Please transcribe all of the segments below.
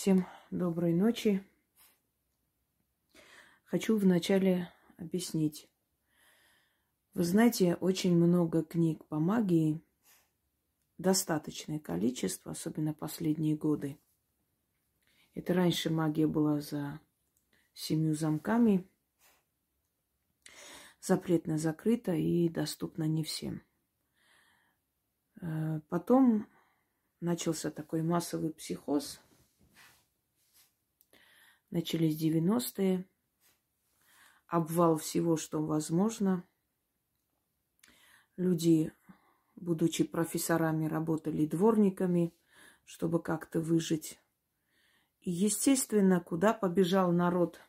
Всем доброй ночи. Хочу вначале объяснить. Вы знаете, очень много книг по магии, достаточное количество, особенно последние годы. Это раньше магия была за семью замками, запретно закрыта и доступна не всем. Э, потом начался такой массовый психоз – Начались 90-е. Обвал всего, что возможно. Люди, будучи профессорами, работали дворниками, чтобы как-то выжить. И, естественно, куда побежал народ?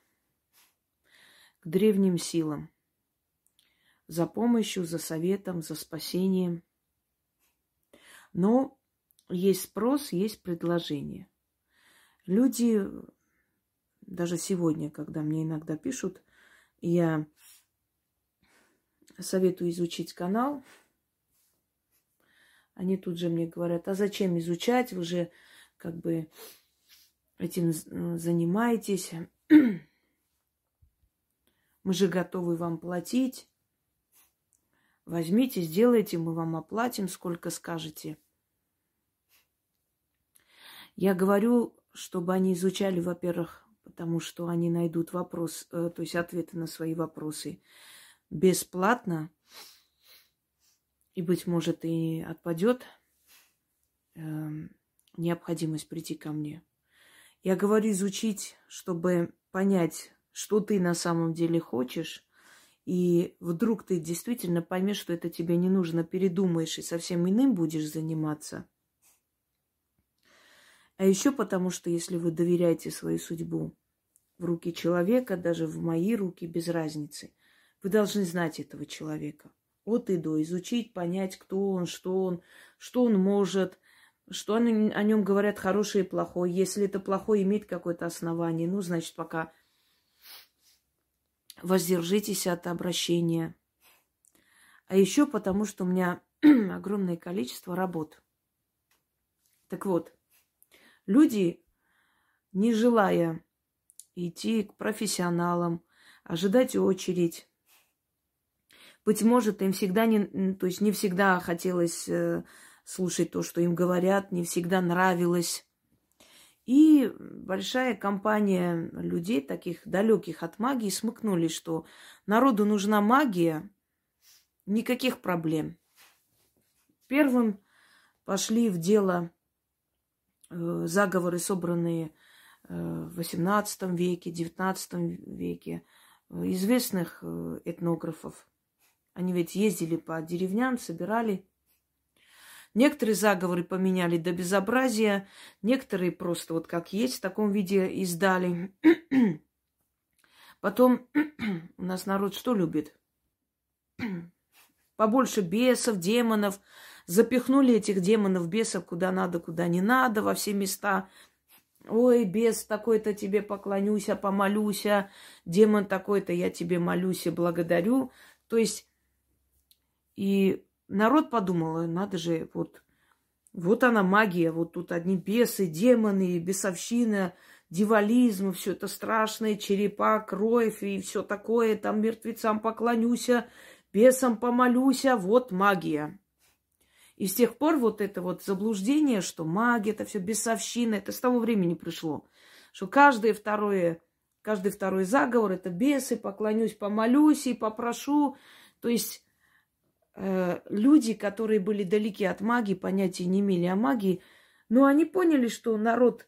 К древним силам. За помощью, за советом, за спасением. Но есть спрос, есть предложение. Люди даже сегодня, когда мне иногда пишут, я советую изучить канал. Они тут же мне говорят, а зачем изучать? Вы же как бы этим занимаетесь. Мы же готовы вам платить. Возьмите, сделайте, мы вам оплатим, сколько скажете. Я говорю, чтобы они изучали, во-первых, потому что они найдут вопрос, э, то есть ответы на свои вопросы бесплатно, и, быть может, и отпадет э, необходимость прийти ко мне. Я говорю изучить, чтобы понять, что ты на самом деле хочешь, и вдруг ты действительно поймешь, что это тебе не нужно, передумаешь и совсем иным будешь заниматься. А еще потому, что если вы доверяете свою судьбу, в руки человека, даже в мои руки, без разницы. Вы должны знать этого человека. От и до. Изучить, понять, кто он, что он, что он может, что о нем говорят хорошее и плохое. Если это плохое имеет какое-то основание, ну, значит, пока воздержитесь от обращения. А еще потому, что у меня огромное количество работ. Так вот, люди, не желая идти к профессионалам, ожидать очередь. Быть может, им всегда не, то есть не всегда хотелось э, слушать то, что им говорят, не всегда нравилось. И большая компания людей, таких далеких от магии, смыкнулись, что народу нужна магия, никаких проблем. Первым пошли в дело заговоры, собранные в XVIII веке, XIX веке известных э, этнографов. Они ведь ездили по деревням, собирали. Некоторые заговоры поменяли до безобразия, некоторые просто вот как есть в таком виде издали. Потом у нас народ что любит? Побольше бесов, демонов. Запихнули этих демонов, бесов куда надо, куда не надо, во все места. Ой, бес такой-то тебе поклонюся, помолюся, демон такой-то я тебе молюся, благодарю. То есть, и народ подумал, надо же, вот, вот она магия, вот тут одни бесы, демоны, бесовщина, дивализм, все это страшное, черепа, кровь и все такое, там мертвецам поклонюся, бесам помолюся, вот магия. И с тех пор вот это вот заблуждение, что магия, это все бесовщина, это с того времени пришло. Что каждое второе, каждый второй заговор это бесы, поклонюсь, помолюсь и попрошу. То есть э, люди, которые были далеки от магии, понятия не имели о магии, но они поняли, что народ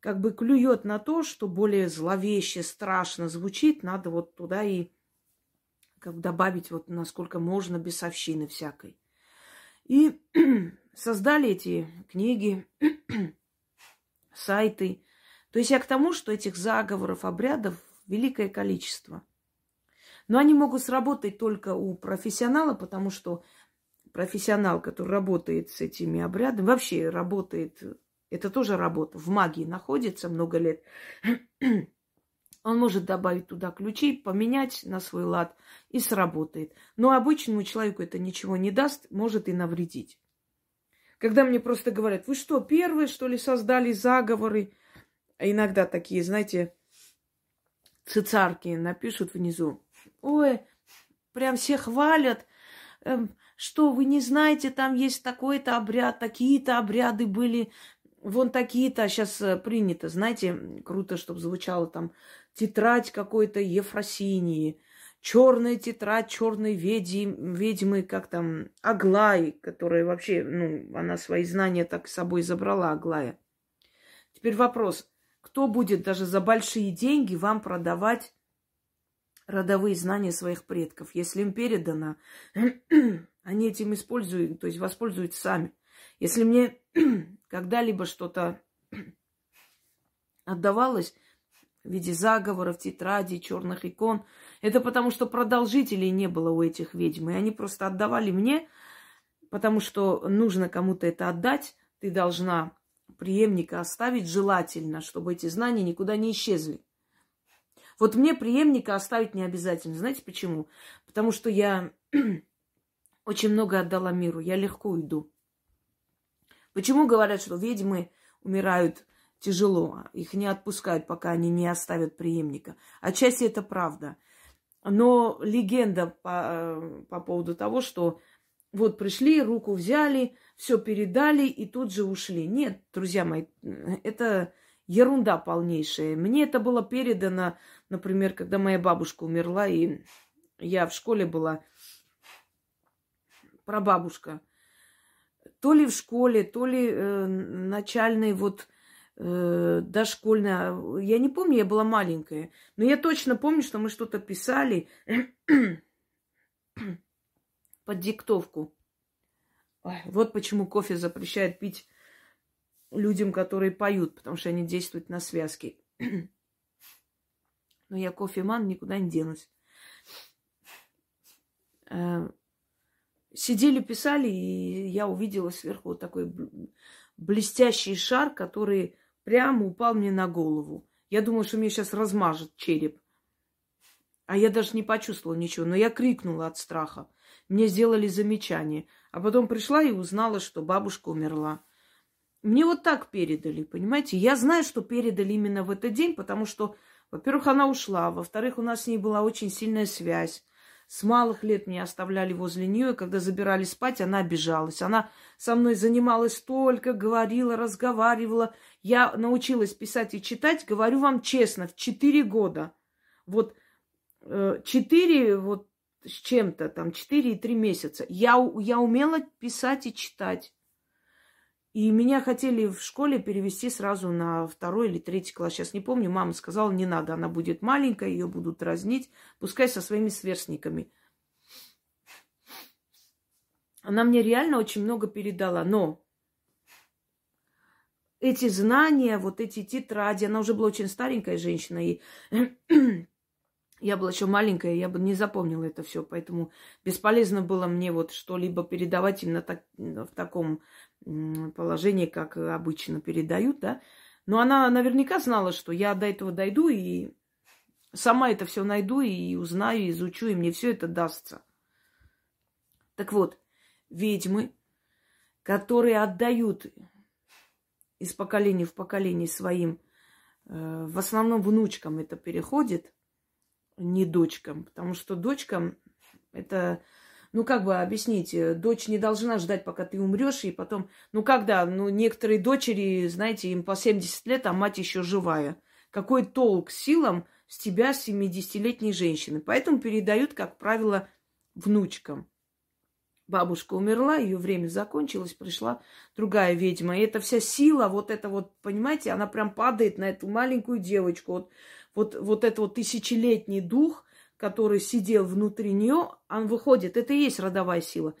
как бы клюет на то, что более зловеще, страшно звучит, надо вот туда и как бы добавить вот насколько можно бесовщины всякой. И создали эти книги, сайты. То есть я к тому, что этих заговоров, обрядов великое количество. Но они могут сработать только у профессионала, потому что профессионал, который работает с этими обрядами, вообще работает, это тоже работа, в магии находится много лет, он может добавить туда ключи, поменять на свой лад и сработает. Но обычному человеку это ничего не даст, может и навредить. Когда мне просто говорят, вы что, первые, что ли, создали заговоры? иногда такие, знаете, цицарки напишут внизу. Ой, прям все хвалят. Эм, что вы не знаете, там есть такой-то обряд, такие-то обряды были, вон такие-то, сейчас э, принято, знаете, круто, чтобы звучало там тетрадь какой-то Ефросинии, черная тетрадь черной ведьмы, ведьмы, как там, Аглаи, которая вообще, ну, она свои знания так с собой забрала, Аглая. Теперь вопрос, кто будет даже за большие деньги вам продавать родовые знания своих предков, если им передано, они этим используют, то есть воспользуются сами. Если мне когда-либо что-то отдавалось в виде заговоров, тетрадей, черных икон, это потому что продолжителей не было у этих ведьм. И они просто отдавали мне, потому что нужно кому-то это отдать. Ты должна преемника оставить желательно, чтобы эти знания никуда не исчезли. Вот мне преемника оставить не обязательно. Знаете почему? Потому что я очень много отдала миру, я легко уйду. Почему говорят, что ведьмы умирают тяжело, их не отпускают, пока они не оставят преемника? Отчасти это правда. Но легенда по, по поводу того, что вот пришли, руку взяли, все передали и тут же ушли. Нет, друзья мои, это ерунда полнейшая. Мне это было передано, например, когда моя бабушка умерла, и я в школе была, прабабушка. То ли в школе, то ли э, начальной, вот э, дошкольной. Я не помню, я была маленькая. Но я точно помню, что мы что-то писали под диктовку. Ой, вот почему кофе запрещают пить людям, которые поют, потому что они действуют на связки. Но я кофеман, никуда не денусь. Сидели, писали, и я увидела сверху вот такой блестящий шар, который прямо упал мне на голову. Я думала, что мне сейчас размажет череп. А я даже не почувствовала ничего, но я крикнула от страха. Мне сделали замечание. А потом пришла и узнала, что бабушка умерла. Мне вот так передали, понимаете? Я знаю, что передали именно в этот день, потому что, во-первых, она ушла, во-вторых, у нас с ней была очень сильная связь. С малых лет меня оставляли возле нее, когда забирали спать, она обижалась. Она со мной занималась только, говорила, разговаривала. Я научилась писать и читать, говорю вам честно, в четыре года. Вот э, четыре, вот с чем-то, там, четыре и три месяца. Я, я умела писать и читать. И меня хотели в школе перевести сразу на второй или третий класс. Сейчас не помню. Мама сказала, не надо, она будет маленькая, ее будут разнить. Пускай со своими сверстниками. Она мне реально очень много передала. Но эти знания, вот эти тетради, она уже была очень старенькая женщина, и я была еще маленькая, я бы не запомнила это все, поэтому бесполезно было мне вот что-либо передавать именно так, в таком положении, как обычно передают, да. Но она наверняка знала, что я до этого дойду и сама это все найду и узнаю, и изучу, и мне все это дастся. Так вот, ведьмы, которые отдают из поколения в поколение своим, э, в основном внучкам это переходит, не дочкам, потому что дочкам это ну, как бы объяснить, э, дочь не должна ждать, пока ты умрешь, и потом, ну, когда, ну, некоторые дочери, знаете, им по 70 лет, а мать еще живая. Какой толк силам с тебя, 70-летней женщины? Поэтому передают, как правило, внучкам. Бабушка умерла, ее время закончилось, пришла другая ведьма. И эта вся сила, вот это вот, понимаете, она прям падает на эту маленькую девочку. Вот, вот, вот это вот тысячелетний дух – который сидел внутри нее, он выходит. Это и есть родовая сила.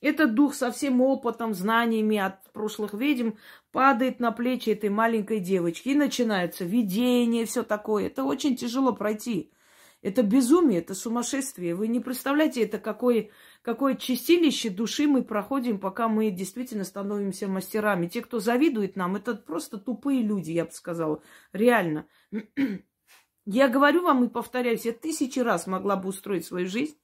Этот дух со всем опытом, знаниями от прошлых ведьм падает на плечи этой маленькой девочки. И начинается видение, все такое. Это очень тяжело пройти. Это безумие, это сумасшествие. Вы не представляете, это какое, какое чистилище души мы проходим, пока мы действительно становимся мастерами. Те, кто завидует нам, это просто тупые люди, я бы сказала. Реально. Я говорю вам и повторяюсь, я тысячи раз могла бы устроить свою жизнь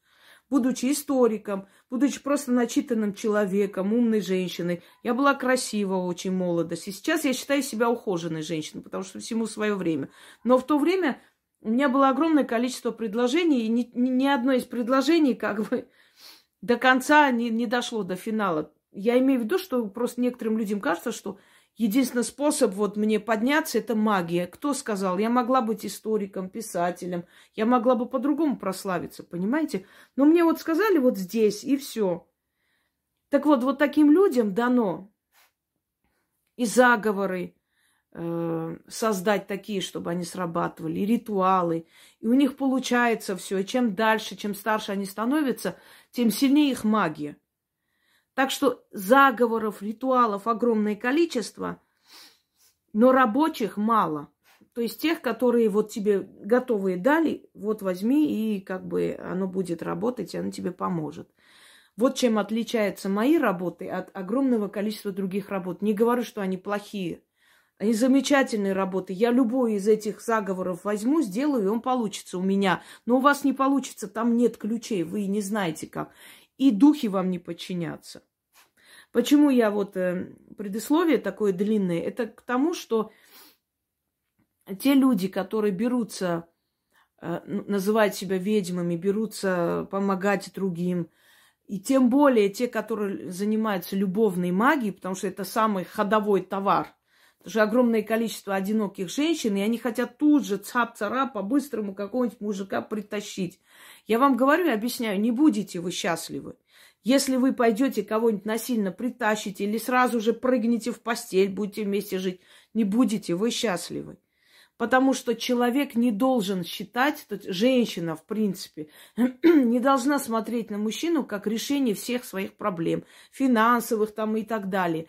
будучи историком, будучи просто начитанным человеком, умной женщиной. Я была красива очень молодости. Сейчас я считаю себя ухоженной женщиной, потому что всему свое время. Но в то время у меня было огромное количество предложений, и ни, ни одно из предложений как бы до конца не, не дошло до финала. Я имею в виду, что просто некоторым людям кажется, что единственный способ вот мне подняться – это магия. Кто сказал? Я могла быть историком, писателем, я могла бы по-другому прославиться, понимаете? Но мне вот сказали вот здесь, и все. Так вот, вот таким людям дано и заговоры, э, создать такие, чтобы они срабатывали, и ритуалы. И у них получается все. И чем дальше, чем старше они становятся, тем сильнее их магия. Так что заговоров, ритуалов огромное количество, но рабочих мало. То есть тех, которые вот тебе готовые дали, вот возьми, и как бы оно будет работать, и оно тебе поможет. Вот чем отличаются мои работы от огромного количества других работ. Не говорю, что они плохие. Они замечательные работы. Я любой из этих заговоров возьму, сделаю, и он получится у меня. Но у вас не получится, там нет ключей, вы не знаете как и духи вам не подчинятся. Почему я вот э, предисловие такое длинное? Это к тому, что те люди, которые берутся э, называть себя ведьмами, берутся помогать другим, и тем более те, которые занимаются любовной магией, потому что это самый ходовой товар. Что огромное количество одиноких женщин, и они хотят тут же цап-цара по-быстрому какого-нибудь мужика притащить. Я вам говорю и объясняю, не будете вы счастливы. Если вы пойдете кого-нибудь насильно притащите или сразу же прыгнете в постель, будете вместе жить, не будете вы счастливы. Потому что человек не должен считать, женщина, в принципе, не должна смотреть на мужчину как решение всех своих проблем, финансовых там и так далее.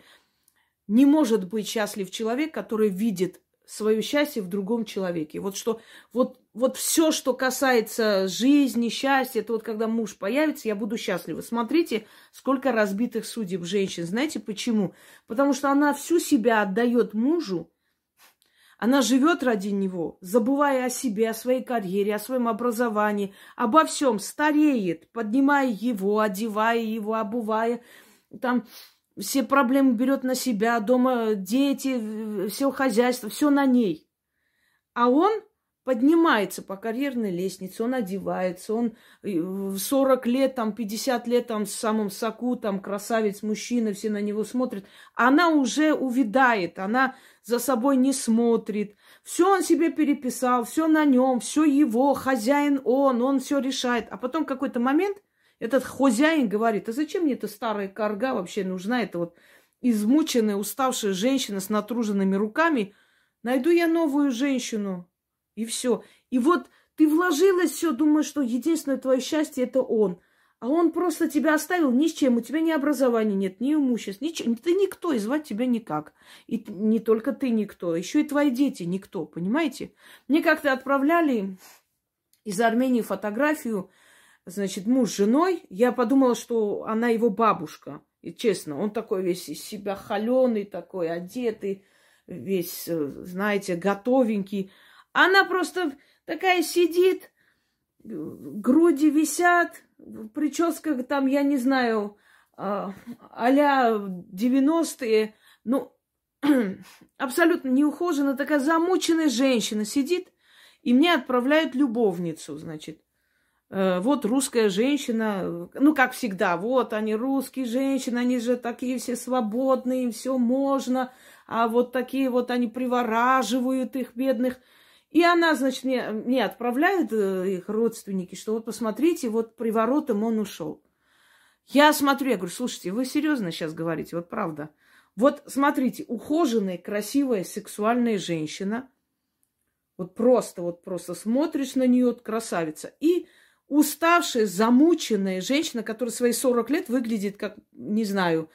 Не может быть счастлив человек, который видит свое счастье в другом человеке. Вот что, вот, вот все, что касается жизни, счастья, это вот когда муж появится, я буду счастлива. Смотрите, сколько разбитых судеб женщин. Знаете почему? Потому что она всю себя отдает мужу, она живет ради него, забывая о себе, о своей карьере, о своем образовании, обо всем, стареет, поднимая его, одевая его, обувая, там все проблемы берет на себя, дома дети, все хозяйство, все на ней. А он поднимается по карьерной лестнице, он одевается, он в 40 лет, там, 50 лет, там, с самым соку, там, красавец, мужчина, все на него смотрят. Она уже увядает, она за собой не смотрит. Все он себе переписал, все на нем, все его, хозяин он, он все решает. А потом какой-то момент этот хозяин говорит, а зачем мне эта старая карга вообще нужна? Это вот измученная, уставшая женщина с натруженными руками. Найду я новую женщину. И все. И вот ты вложилась все, думаешь, что единственное твое счастье это он. А он просто тебя оставил ни с чем. У тебя ни образования нет, ни имущества, ничего. Ты никто, и звать тебя никак. И не только ты никто, еще и твои дети никто, понимаете? Мне как-то отправляли из Армении фотографию значит, муж с женой. Я подумала, что она его бабушка. И честно, он такой весь из себя холеный, такой одетый, весь, э, знаете, готовенький. Она просто такая сидит, груди висят, прическа там, я не знаю, а, а-ля 90-е. Ну, абсолютно неухоженная, такая замученная женщина сидит, и мне отправляют любовницу, значит. Э, вот русская женщина, ну, как всегда, вот они русские женщины, они же такие все свободные, им все можно, а вот такие вот они привораживают их бедных. И она, значит, мне, мне отправляет э, их родственники, что вот посмотрите, вот приворотом он ушел. Я смотрю, я говорю, слушайте, вы серьезно сейчас говорите, вот правда. Вот смотрите, ухоженная, красивая, сексуальная женщина, вот просто, вот просто смотришь на нее, красавица, и уставшая, замученная женщина, которая свои 40 лет выглядит как, не знаю,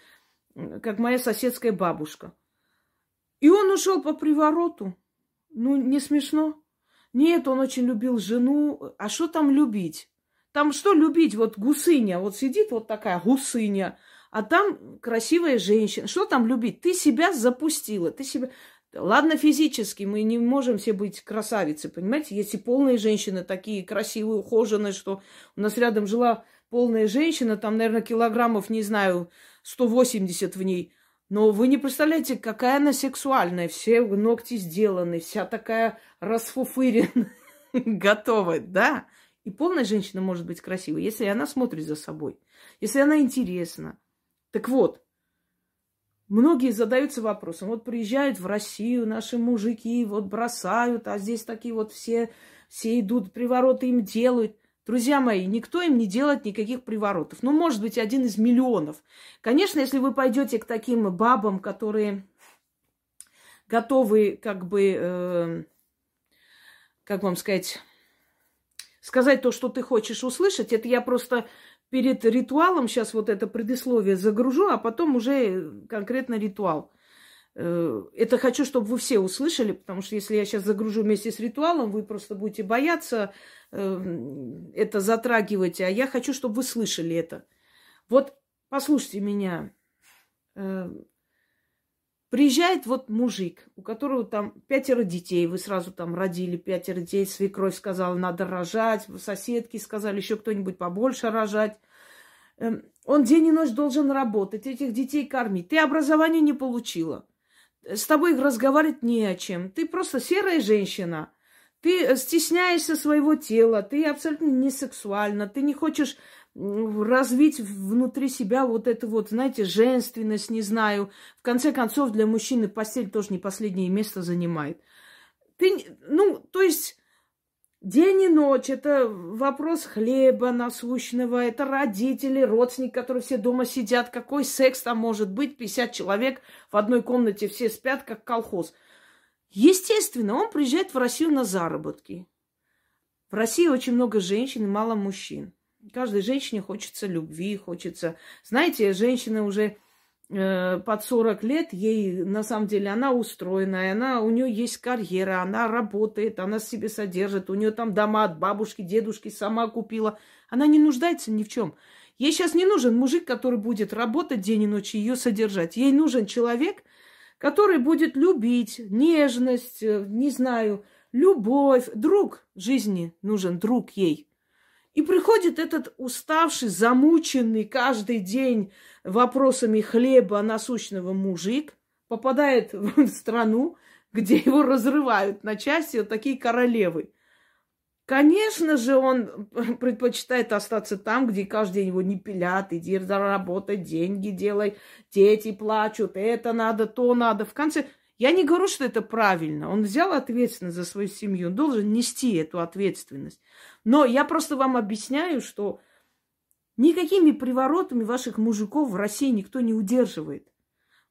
как моя соседская бабушка. И он ушел по привороту. Ну, не смешно? Нет, он очень любил жену. А что там любить? Там что любить? Вот гусыня, вот сидит вот такая гусыня, а там красивая женщина. Что там любить? Ты себя запустила, ты себя... Ладно, физически мы не можем все быть красавицы, понимаете? Есть и полные женщины такие красивые, ухоженные, что у нас рядом жила полная женщина, там, наверное, килограммов, не знаю, 180 в ней. Но вы не представляете, какая она сексуальная. Все ногти сделаны, вся такая расфуфыренная, готовая, да. И полная женщина может быть красивой, если она смотрит за собой, если она интересна. Так вот, многие задаются вопросом, вот приезжают в Россию наши мужики, вот бросают, а здесь такие вот все, все идут, привороты им делают. Друзья мои, никто им не делает никаких приворотов. Ну, может быть, один из миллионов. Конечно, если вы пойдете к таким бабам, которые готовы, как бы, э, как вам сказать, сказать то, что ты хочешь услышать, это я просто перед ритуалом сейчас вот это предисловие загружу, а потом уже конкретно ритуал. Э, это хочу, чтобы вы все услышали, потому что если я сейчас загружу вместе с ритуалом, вы просто будете бояться э, это затрагивать, а я хочу, чтобы вы слышали это. Вот послушайте меня. Э, приезжает вот мужик, у которого там пятеро детей, вы сразу там родили пятеро детей, свекровь сказала, надо рожать, соседки сказали, еще кто-нибудь побольше рожать. Эм, он день и ночь должен работать, этих детей кормить. Ты образование не получила с тобой разговаривать не о чем. Ты просто серая женщина. Ты стесняешься своего тела, ты абсолютно не сексуальна, ты не хочешь развить внутри себя вот эту вот, знаете, женственность, не знаю. В конце концов, для мужчины постель тоже не последнее место занимает. Ты, ну, то есть День и ночь – это вопрос хлеба насущного, это родители, родственники, которые все дома сидят. Какой секс там может быть? 50 человек в одной комнате, все спят, как колхоз. Естественно, он приезжает в Россию на заработки. В России очень много женщин и мало мужчин. Каждой женщине хочется любви, хочется... Знаете, женщины уже Э, под 40 лет, ей на самом деле она устроенная, она, у нее есть карьера, она работает, она себе содержит, у нее там дома от бабушки, дедушки сама купила. Она не нуждается ни в чем. Ей сейчас не нужен мужик, который будет работать день и ночь, ее содержать. Ей нужен человек, который будет любить, нежность, э, не знаю, любовь. Друг жизни нужен, друг ей. И приходит этот уставший, замученный каждый день вопросами хлеба насущного мужик, попадает в страну, где его разрывают на части вот такие королевы. Конечно же, он предпочитает остаться там, где каждый день его не пилят, иди заработай, деньги делай, дети плачут, это надо, то надо. В конце, я не говорю, что это правильно. Он взял ответственность за свою семью, он должен нести эту ответственность. Но я просто вам объясняю, что никакими приворотами ваших мужиков в России никто не удерживает.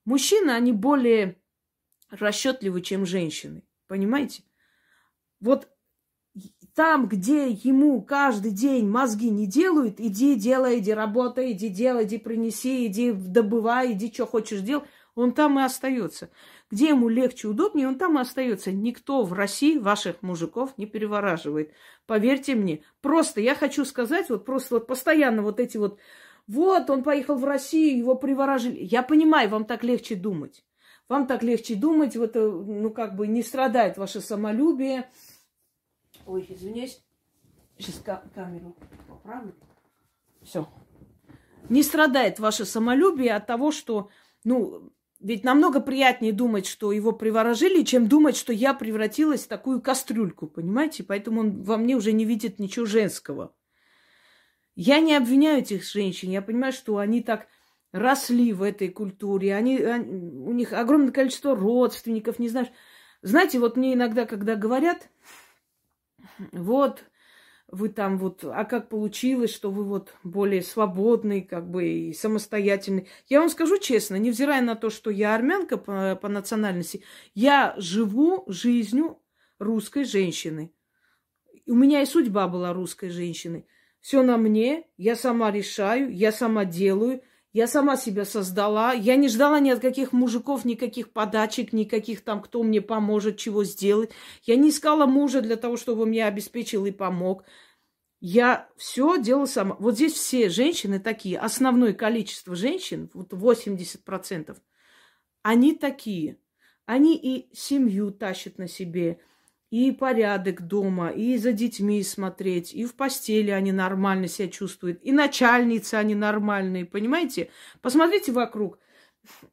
Мужчины, они более расчетливы, чем женщины. Понимаете? Вот там, где ему каждый день мозги не делают, иди делай, иди работай, иди делай, иди принеси, иди добывай, иди что хочешь делать, он там и остается. Где ему легче, удобнее, он там и остается. Никто в России ваших мужиков не перевораживает. Поверьте мне. Просто я хочу сказать, вот просто вот постоянно вот эти вот, вот он поехал в Россию, его приворожили. Я понимаю, вам так легче думать. Вам так легче думать, вот, э, ну, как бы не страдает ваше самолюбие. Ой, извиняюсь. Сейчас камеру поправлю. Все. Не страдает ваше самолюбие от того, что, ну, ведь намного приятнее думать, что его приворожили, чем думать, что я превратилась в такую кастрюльку, понимаете? Поэтому он во мне уже не видит ничего женского. Я не обвиняю этих женщин. Я понимаю, что они так росли в этой культуре. Они, они, у них огромное количество родственников, не знаешь. Знаете, вот мне иногда, когда говорят, вот, вы там вот, а как получилось, что вы вот более свободный, как бы и самостоятельный. Я вам скажу честно, невзирая на то, что я армянка по, по национальности, я живу жизнью русской женщины. У меня и судьба была русской женщины. Все на мне, я сама решаю, я сама делаю, я сама себя создала. Я не ждала ни от каких мужиков, никаких подачек, никаких там, кто мне поможет, чего сделать. Я не искала мужа для того, чтобы он меня обеспечил и помог. Я все делала сама. Вот здесь все женщины такие, основное количество женщин, вот 80%, они такие. Они и семью тащат на себе, и порядок дома, и за детьми смотреть, и в постели они нормально себя чувствуют, и начальницы они нормальные, понимаете? Посмотрите вокруг.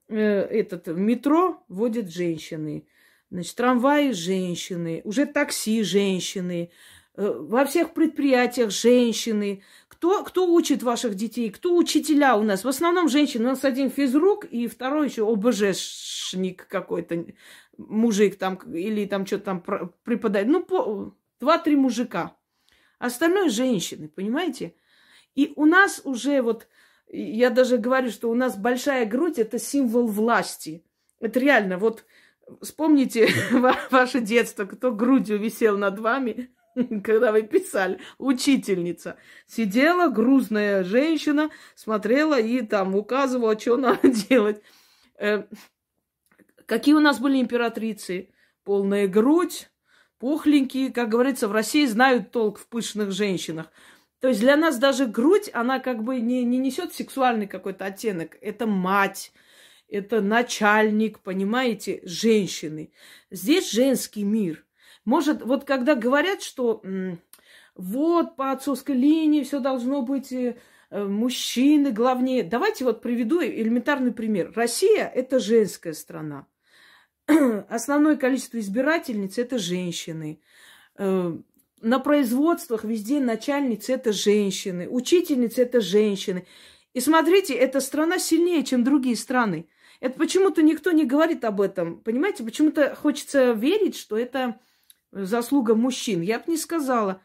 Э, этот метро водят женщины, значит, трамваи женщины, уже такси женщины, э, во всех предприятиях женщины. Кто, кто учит ваших детей? Кто учителя у нас? В основном женщины. У нас один физрук и второй еще ОБЖшник какой-то мужик там или там что-то там преподает. Ну, два-три мужика. Остальное женщины, понимаете? И у нас уже вот, я даже говорю, что у нас большая грудь – это символ власти. Это реально, вот вспомните ваше детство, кто грудью висел над вами, когда вы писали, учительница. Сидела грузная женщина, смотрела и там указывала, что надо делать. Э, Какие у нас были императрицы? Полная грудь, пухленькие. Как говорится, в России знают толк в пышных женщинах. То есть для нас даже грудь, она как бы не, не несет сексуальный какой-то оттенок. Это мать, это начальник, понимаете, женщины. Здесь женский мир. Может, вот когда говорят, что вот по отцовской линии все должно быть э, мужчины главнее. Давайте вот приведу элементарный пример. Россия – это женская страна. основное количество избирательниц это женщины. Э, на производствах везде начальницы это женщины, учительницы это женщины. И смотрите, эта страна сильнее, чем другие страны. Это почему-то никто не говорит об этом. Понимаете, почему-то хочется верить, что это заслуга мужчин. Я бы не сказала.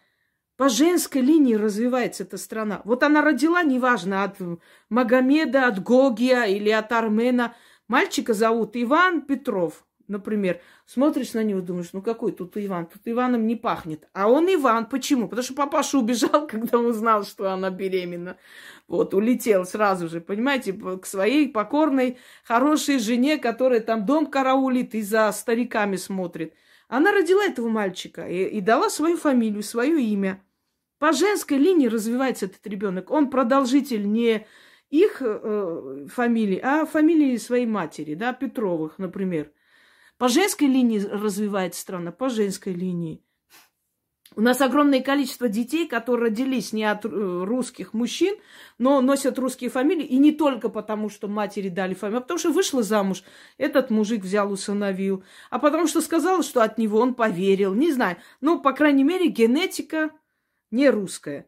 По женской линии развивается эта страна. Вот она родила, неважно, от Магомеда, от Гогия или от Армена. Мальчика зовут Иван Петров. Например, смотришь на него, думаешь, ну какой тут Иван? Тут Иваном не пахнет. А он Иван. Почему? Потому что папаша убежал, когда узнал, что она беременна. Вот, улетел сразу же, понимаете, к своей покорной, хорошей жене, которая там дом караулит и за стариками смотрит. Она родила этого мальчика и, и дала свою фамилию, свое имя. По женской линии развивается этот ребенок. Он продолжитель не их э, фамилии, а фамилии своей матери, да, Петровых, например. По женской линии развивается страна, по женской линии. У нас огромное количество детей, которые родились не от э, русских мужчин, но носят русские фамилии. И не только потому, что матери дали фамилию, а потому что вышла замуж. Этот мужик взял, усыновил. А потому что сказала, что от него он поверил. Не знаю. Но, по крайней мере, генетика не русская.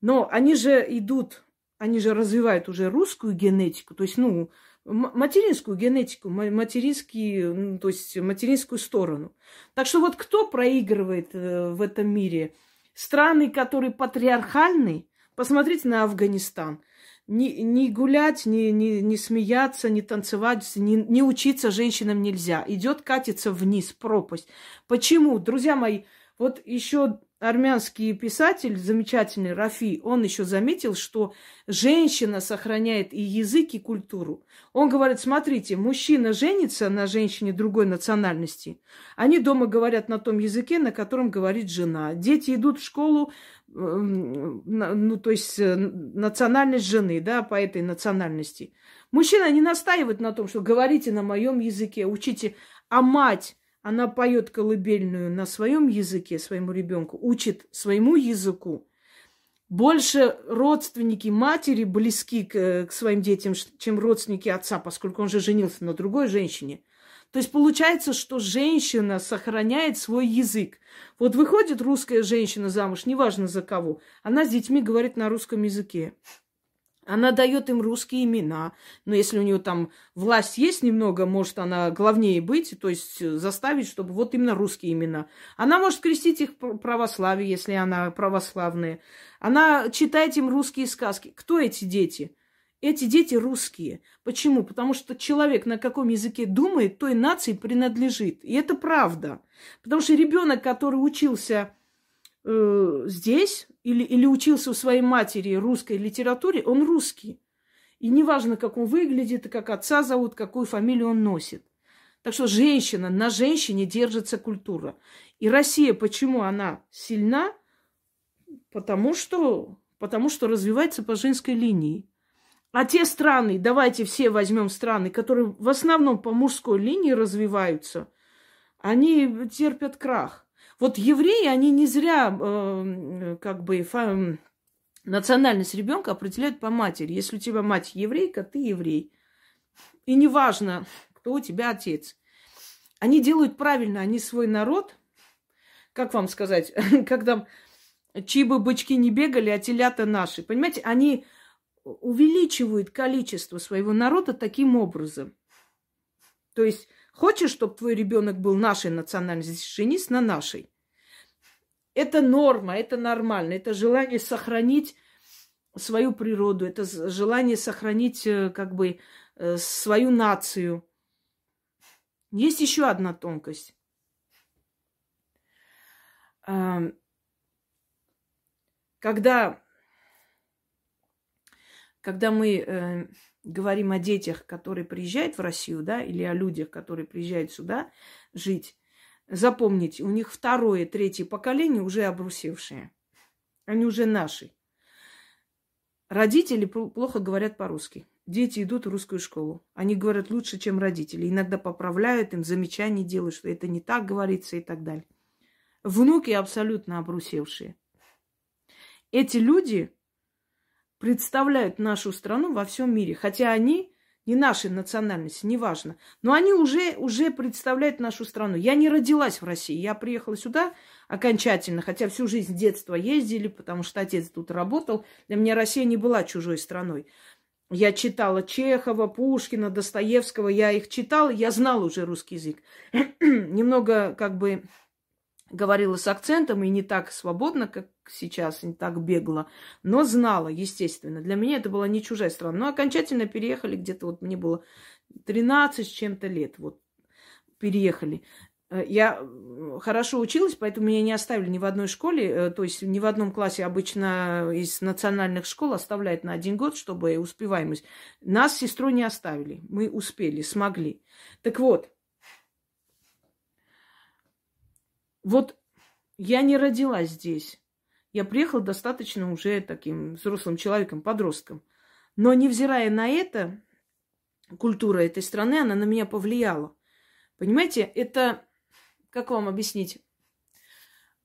Но они же идут, они же развивают уже русскую генетику. То есть, ну, материнскую генетику, материнский, то есть материнскую сторону. Так что вот кто проигрывает э, в этом мире? Страны, которые патриархальны, посмотрите на Афганистан. Не, не гулять, не, не, не смеяться, не танцевать, не, не учиться женщинам нельзя. Идет катиться вниз, пропасть. Почему? Друзья мои, вот еще армянский писатель, замечательный Рафи, он еще заметил, что женщина сохраняет и язык, и культуру. Он говорит, смотрите, мужчина женится на женщине другой национальности. Они дома говорят на том языке, на котором говорит жена. Дети идут в школу, ну, то есть э, национальность жены, да, по этой национальности. Мужчина не настаивает на том, что говорите на моем языке, учите, а мать она поет колыбельную на своем языке своему ребенку, учит своему языку. Больше родственники матери близки к, к своим детям, чем родственники отца, поскольку он же женился на другой женщине. То есть получается, что женщина сохраняет свой язык. Вот выходит русская женщина замуж, неважно за кого, она с детьми говорит на русском языке. Она дает им русские имена. Но если у нее там власть есть немного, может она главнее быть, то есть заставить, чтобы вот именно русские имена. Она может крестить их православие, если она православная. Она читает им русские сказки. Кто эти дети? Эти дети русские. Почему? Потому что человек на каком языке думает, той нации принадлежит. И это правда. Потому что ребенок, который учился э, здесь или, или учился у своей матери русской литературе, он русский. И неважно, как он выглядит, как отца зовут, какую фамилию он носит. Так что женщина, на женщине держится культура. И Россия, почему она сильна? Потому что, потому что развивается по женской линии. А те страны, давайте все возьмем страны, которые в основном по мужской линии развиваются, они терпят крах. Вот евреи, они не зря э, как бы фа, национальность ребенка определяют по матери. Если у тебя мать еврейка, ты еврей. И неважно, кто у тебя отец. Они делают правильно, они свой народ, как вам сказать, когда чьи бы бычки не бегали, а телята наши. Понимаете, они увеличивают количество своего народа таким образом. То есть, хочешь, чтобы твой ребенок был нашей национальности, женись на нашей. Это норма, это нормально, это желание сохранить свою природу, это желание сохранить э, как бы э, свою нацию. Есть еще одна тонкость. Когда, когда мы э, говорим о детях, которые приезжают в Россию, да, или о людях, которые приезжают сюда жить, запомните, у них второе, третье поколение уже обрусевшие. Они уже наши. Родители плохо говорят по-русски. Дети идут в русскую школу. Они говорят лучше, чем родители. Иногда поправляют им, замечания делают, что это не так говорится и так далее. Внуки абсолютно обрусевшие. Эти люди представляют нашу страну во всем мире, хотя они не нашей национальности, неважно. Но они уже, уже представляют нашу страну. Я не родилась в России, я приехала сюда окончательно, хотя всю жизнь детства ездили, потому что отец тут работал. Для меня Россия не была чужой страной. Я читала Чехова, Пушкина, Достоевского, я их читала, я знала уже русский язык. Немного как бы говорила с акцентом и не так свободно, как сейчас, не так бегло, но знала, естественно. Для меня это была не чужая страна. Но окончательно переехали где-то, вот мне было 13 с чем-то лет, вот переехали. Э, я хорошо училась, поэтому меня не оставили ни в одной школе, э, то есть ни в одном классе обычно из национальных школ оставляют на один год, чтобы успеваемость. Нас с сестрой не оставили, мы успели, смогли. Так вот, Вот я не родилась здесь. Я приехала достаточно уже таким взрослым человеком, подростком. Но невзирая на это, культура этой страны, она на меня повлияла. Понимаете, это, как вам объяснить?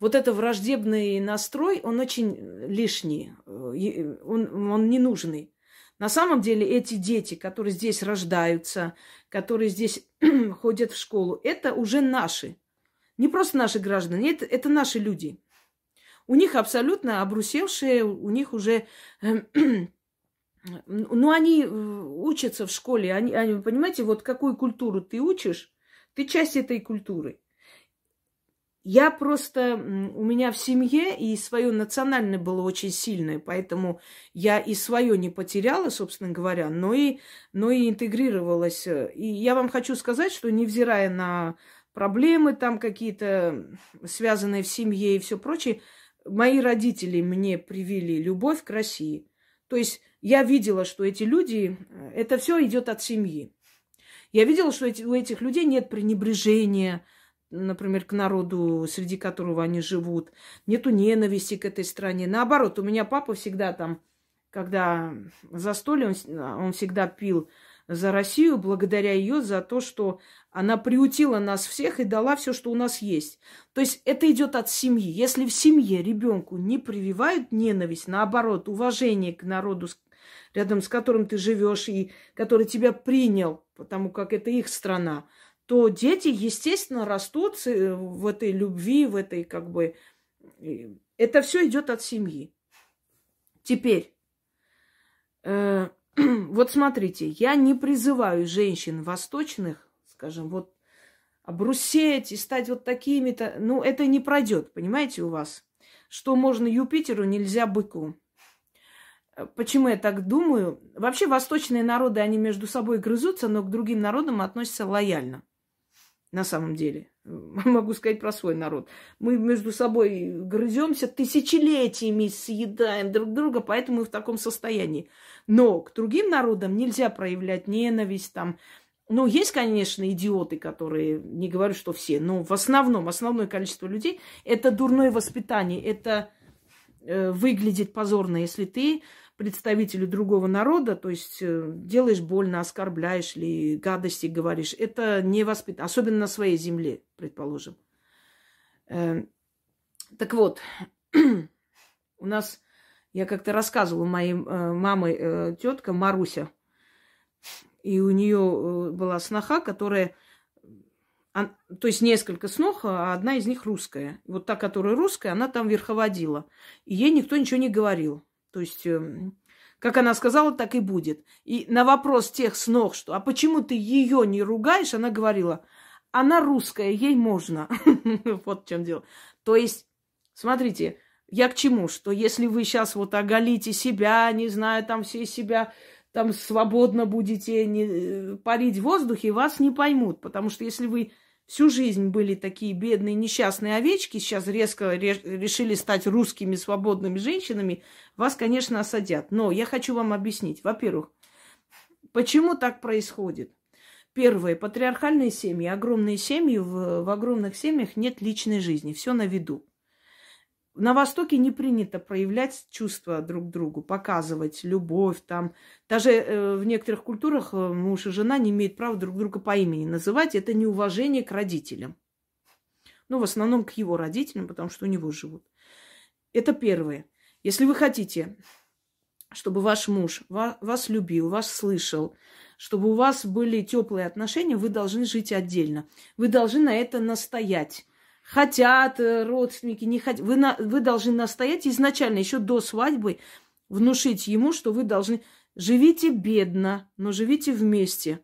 Вот это враждебный настрой, он очень лишний, он, он ненужный. На самом деле эти дети, которые здесь рождаются, которые здесь ходят в школу, это уже наши. Не просто наши граждане, это, это наши люди. У них абсолютно обрусевшие, у них уже... ну, они э, учатся в школе. Они, они, понимаете, вот какую культуру ты учишь, ты часть этой культуры. Я просто, у меня в семье и свое национальное было очень сильное, поэтому я и свое не потеряла, собственно говоря, но и, но и интегрировалась. И я вам хочу сказать, что невзирая на проблемы там какие-то, связанные в семье и все прочее, мои родители мне привили любовь к России. То есть я видела, что эти люди, это все идет от семьи. Я видела, что эти, у этих людей нет пренебрежения, например, к народу, среди которого они живут. Нету ненависти к этой стране. Наоборот, у меня папа всегда там, когда застолье, он, он всегда пил за Россию, благодаря ее за то, что она приутила нас всех и дала все, что у нас есть. То есть это идет от семьи. Если в семье ребенку не прививают ненависть, наоборот, уважение к народу, рядом с которым ты живешь и который тебя принял, потому как это их страна, то дети, естественно, растут в этой любви, в этой как бы... Это все идет от семьи. Теперь, э, вот смотрите, я не призываю женщин восточных, скажем, вот обрусеть и стать вот такими-то. Ну, это не пройдет, понимаете, у вас. Что можно Юпитеру, нельзя быку. Почему я так думаю? Вообще восточные народы, они между собой грызутся, но к другим народам относятся лояльно. На самом деле. Могу сказать про свой народ. Мы между собой грыземся тысячелетиями, съедаем друг друга, поэтому мы в таком состоянии. Но к другим народам нельзя проявлять ненависть, там, ну, есть, конечно, идиоты, которые, не говорю, что все, но в основном, основное количество людей, это дурное воспитание, это э, выглядит позорно, если ты представителю другого народа, то есть э, делаешь больно, оскорбляешь ли, гадости говоришь, это не воспитание, особенно на своей земле, предположим. Э, Так вот, у нас, я как-то рассказывала моей э, мамой э, тетка Маруся, и у нее э, была сноха, которая, то есть несколько снох, а одна из них русская. Вот та, которая русская, она там верховодила. И ей никто ничего не говорил. То есть, э, как она сказала, так и будет. И на вопрос тех снох, что, а почему ты ее не ругаешь, она говорила, она русская, ей можно. Вот в чем дело. То есть, смотрите, я к чему? Что если вы сейчас вот оголите себя, не знаю, там все себя там свободно будете не, э, парить в воздухе, вас не поймут. Потому что если вы всю жизнь были такие бедные, несчастные овечки, сейчас резко решили стать русскими свободными женщинами, вас, конечно, осадят. Но я хочу вам объяснить. Во-первых, почему так происходит? Первое, патриархальные семьи, огромные семьи, в, в огромных семьях нет личной жизни, все на виду. На Востоке не принято проявлять чувства друг другу, показывать любовь там. Даже э, в некоторых культурах э, муж и жена не имеют права друг друга по имени называть. Это неуважение к родителям. Ну, в основном к его родителям, потому что у него живут. Это первое. Если вы хотите, чтобы ваш муж вас любил, вас слышал, чтобы у вас были теплые отношения, вы должны жить отдельно. Вы должны на это настоять. Хотят э, родственники, не хотят. Вы, на, вы должны настоять изначально, еще до свадьбы, внушить ему, что вы должны... Живите бедно, но живите вместе.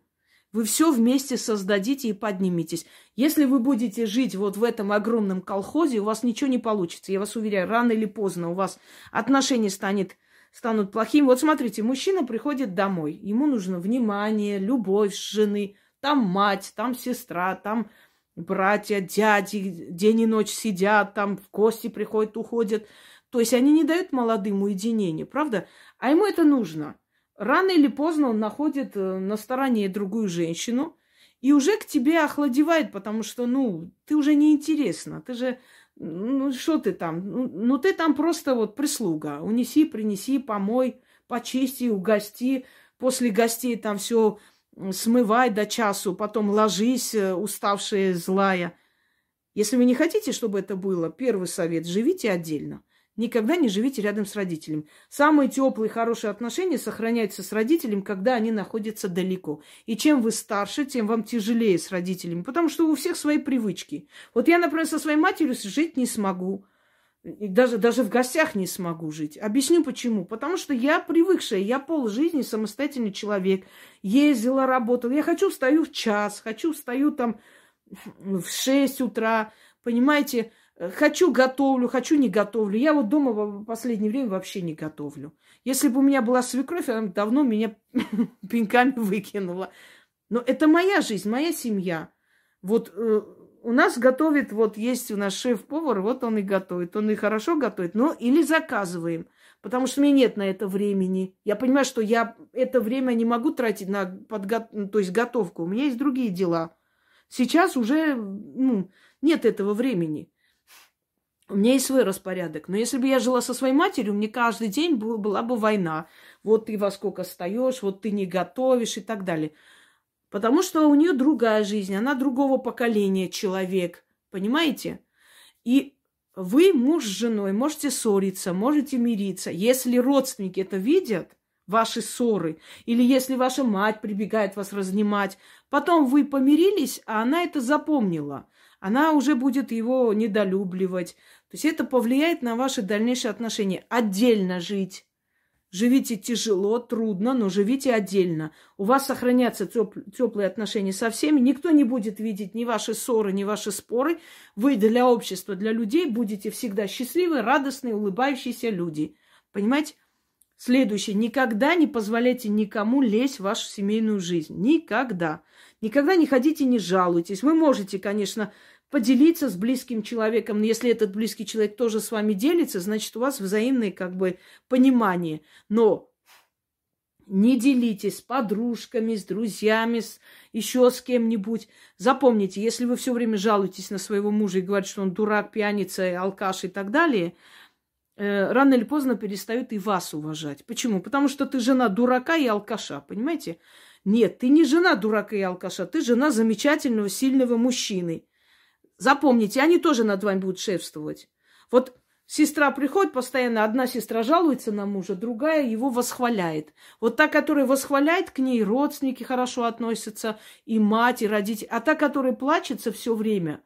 Вы все вместе создадите и подниметесь. Если вы будете жить вот в этом огромном колхозе, у вас ничего не получится. Я вас уверяю, рано или поздно у вас отношения станет станут плохими. Вот смотрите, мужчина приходит домой, ему нужно внимание, любовь жены, там мать, там сестра, там братья, дяди день и ночь сидят, там в гости приходят, уходят. То есть они не дают молодым уединения, правда? А ему это нужно. Рано или поздно он находит э, на стороне другую женщину и уже к тебе охладевает, потому что, ну, ты уже неинтересна. Ты же ну, что ты там? Ну, ну, ты там просто вот прислуга. Унеси, принеси, помой, почисти, угости. После гостей там все смывай до часу, потом ложись, э, уставшая, злая. Если вы не хотите, чтобы это было, первый совет – живите отдельно. Никогда не живите рядом с родителем. Самые теплые, хорошие отношения сохраняются с родителем, когда они находятся далеко. И чем вы старше, тем вам тяжелее с родителями, потому что у всех свои привычки. Вот я, например, со своей матерью жить не смогу. И даже, даже в гостях не смогу жить. Объясню почему. Потому что я привыкшая, я пол жизни самостоятельный человек. Ездила, работала. Я хочу встаю в час, хочу встаю там в 6 утра. Понимаете, Хочу готовлю, хочу не готовлю. Я вот дома в последнее время вообще не готовлю. Если бы у меня была свекровь, она давно меня пинками выкинула. Но это моя жизнь, моя семья. Вот э, у нас готовит, вот есть у нас шеф-повар, вот он и готовит. Он и хорошо готовит, но или заказываем. Потому что у меня нет на это времени. Я понимаю, что я это время не могу тратить на подго... то есть готовку. У меня есть другие дела. Сейчас уже ну, нет этого времени. У меня есть свой распорядок. Но если бы я жила со своей матерью, мне каждый день была бы война. Вот ты во сколько встаешь, вот ты не готовишь и так далее. Потому что у нее другая жизнь, она другого поколения человек. Понимаете? И вы, муж с женой, можете ссориться, можете мириться. Если родственники это видят, ваши ссоры, или если ваша мать прибегает вас разнимать, потом вы помирились, а она это запомнила. Она уже будет его недолюбливать, то есть это повлияет на ваши дальнейшие отношения. Отдельно жить. Живите тяжело, трудно, но живите отдельно. У вас сохранятся теплые отношения со всеми. Никто не будет видеть ни ваши ссоры, ни ваши споры. Вы для общества, для людей будете всегда счастливые, радостные, улыбающиеся люди. Понимаете? Следующее. Никогда не позволяйте никому лезть в вашу семейную жизнь. Никогда. Никогда не ходите, не жалуйтесь. Вы можете, конечно, поделиться с близким человеком. Если этот близкий человек тоже с вами делится, значит, у вас взаимное как бы понимание. Но не делитесь с подружками, с друзьями, с еще с кем-нибудь. Запомните, если вы все время жалуетесь на своего мужа и говорите, что он дурак, пьяница, алкаш и так далее, э, рано или поздно перестают и вас уважать. Почему? Потому что ты жена дурака и алкаша, понимаете? Нет, ты не жена дурака и алкаша, ты жена замечательного, сильного мужчины. Запомните, они тоже над вами будут шефствовать. Вот Сестра приходит постоянно, одна сестра жалуется на мужа, другая его восхваляет. Вот та, которая восхваляет, к ней родственники хорошо относятся, и мать, и родители. А та, которая плачется все время,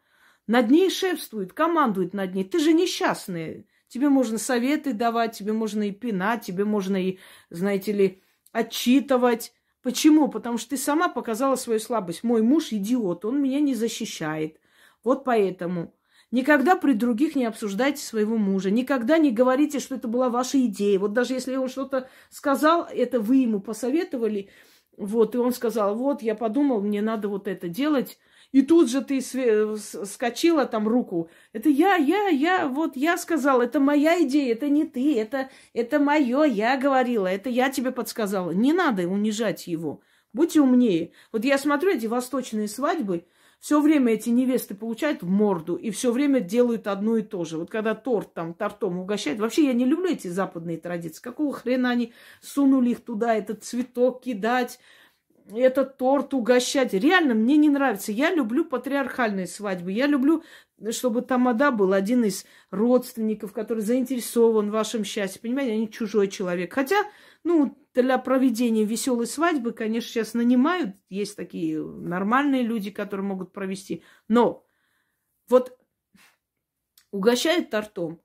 над ней шефствует, командует над ней. Ты же несчастная. Тебе можно советы давать, тебе можно и пинать, тебе можно и, знаете ли, отчитывать. Почему? Потому что ты сама показала свою слабость. Мой муж идиот, он меня не защищает. Вот поэтому. Никогда при других не обсуждайте своего мужа. Никогда не говорите, что это была ваша идея. Вот даже если он что-то сказал, это вы ему посоветовали. Вот, и он сказал, вот, я подумал, мне надо вот это делать. И тут же ты скочила там руку. Это я, я, я, вот я сказал, это моя идея, это не ты, это, это мое, я говорила, это я тебе подсказала. Не надо унижать его. Будьте умнее. Вот я смотрю эти восточные свадьбы, все время эти невесты получают в морду и все время делают одно и то же. Вот когда торт там тортом угощают, вообще я не люблю эти западные традиции. Какого хрена они сунули их туда, этот цветок кидать, этот торт угощать. Реально, мне не нравится. Я люблю патриархальные свадьбы. Я люблю, чтобы тамада был один из родственников, который заинтересован в вашем счастье. Понимаете, они чужой человек. Хотя, ну, для проведения веселой свадьбы, конечно, сейчас нанимают. Есть такие нормальные люди, которые могут провести. Но вот угощает тортом,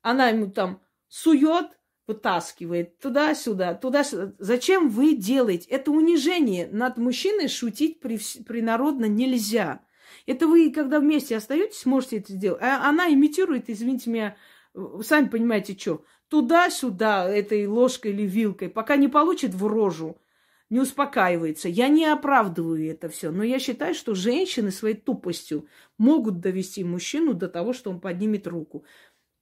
она ему там сует, вытаскивает туда-сюда, туда-сюда. Зачем вы делаете? Это унижение. Над мужчиной шутить при, принародно нельзя. Это вы, когда вместе остаетесь, можете это сделать. А она имитирует, извините меня, сами понимаете, что туда-сюда этой ложкой или вилкой, пока не получит в рожу, не успокаивается. Я не оправдываю это все, но я считаю, что женщины своей тупостью могут довести мужчину до того, что он поднимет руку.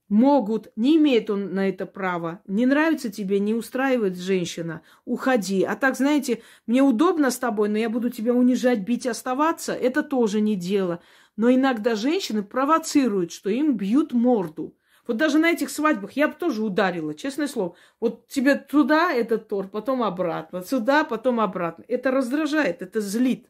Могут, не имеет он на это права. Не нравится тебе, не устраивает женщина, уходи. А так, знаете, мне удобно с тобой, но я буду тебя унижать, бить, оставаться, это тоже не дело. Но иногда женщины провоцируют, что им бьют морду. Вот даже на этих свадьбах я бы тоже ударила, честное слово. Вот тебе туда этот торт, потом обратно, сюда, потом обратно. Это раздражает, это злит.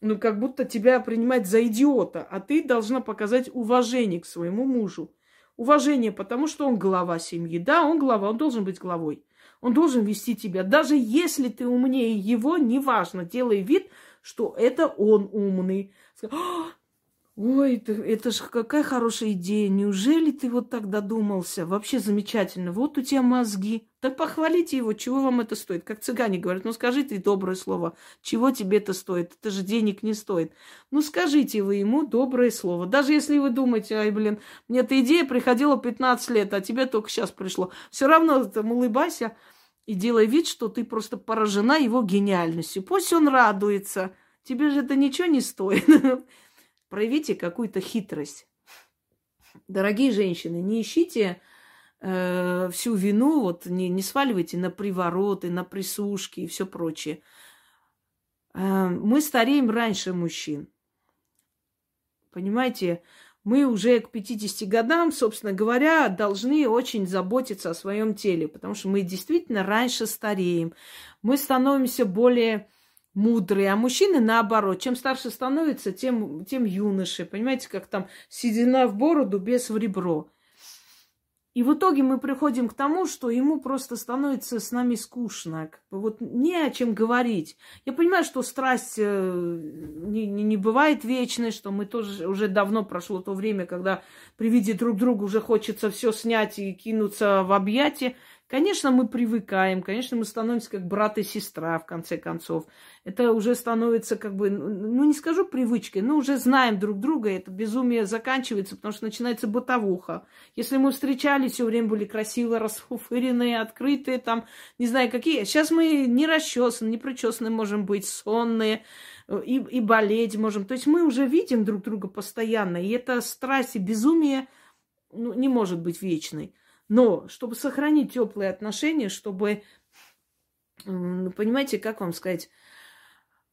Ну, как будто тебя принимать за идиота, а ты должна показать уважение к своему мужу. Уважение, потому что он глава семьи. Да, он глава, он должен быть главой. Он должен вести тебя. Даже если ты умнее его, неважно, делай вид, что это он умный. Ой, это, это же какая хорошая идея. Неужели ты вот так додумался? Вообще замечательно. Вот у тебя мозги. Так похвалите его, чего вам это стоит? Как цыгане говорят, ну скажи ты доброе слово. Чего тебе это стоит? Это же денег не стоит. Ну скажите вы ему доброе слово. Даже если вы думаете, ай, блин, мне эта идея приходила 15 лет, а тебе только сейчас пришло. Все равно там улыбайся и делай вид, что ты просто поражена его гениальностью. Пусть он радуется. Тебе же это ничего не стоит. проявите какую-то хитрость. Дорогие женщины, не ищите э, всю вину, вот не, не сваливайте на привороты, на присушки и все прочее. Э, мы стареем раньше мужчин. Понимаете, мы уже к 50 годам, собственно говоря, должны очень заботиться о своем теле, потому что мы действительно раньше стареем. Мы становимся более мудрые, а мужчины наоборот. Чем старше становится, тем, тем юноше. Понимаете, как там седина в бороду, без в ребро. И в итоге мы приходим к тому, что ему просто становится с нами скучно. Вот не о чем говорить. Я понимаю, что страсть э, не, не, не бывает вечной, что мы тоже уже давно прошло то время, когда при виде друг друга уже хочется все снять и кинуться в объятия. Конечно, мы привыкаем, конечно, мы становимся как брат и сестра, в конце концов. Это уже становится как бы, ну не скажу привычкой, но уже знаем друг друга, это безумие заканчивается, потому что начинается бытовуха. Если мы встречались, все время были красиво расфуфыренные, открытые, там, не знаю какие. Сейчас мы не расчесаны, не причесаны можем быть, сонные, и, и болеть можем. То есть мы уже видим друг друга постоянно, и эта страсть и безумие ну, не может быть вечной. Но чтобы сохранить теплые отношения, чтобы, понимаете, как вам сказать,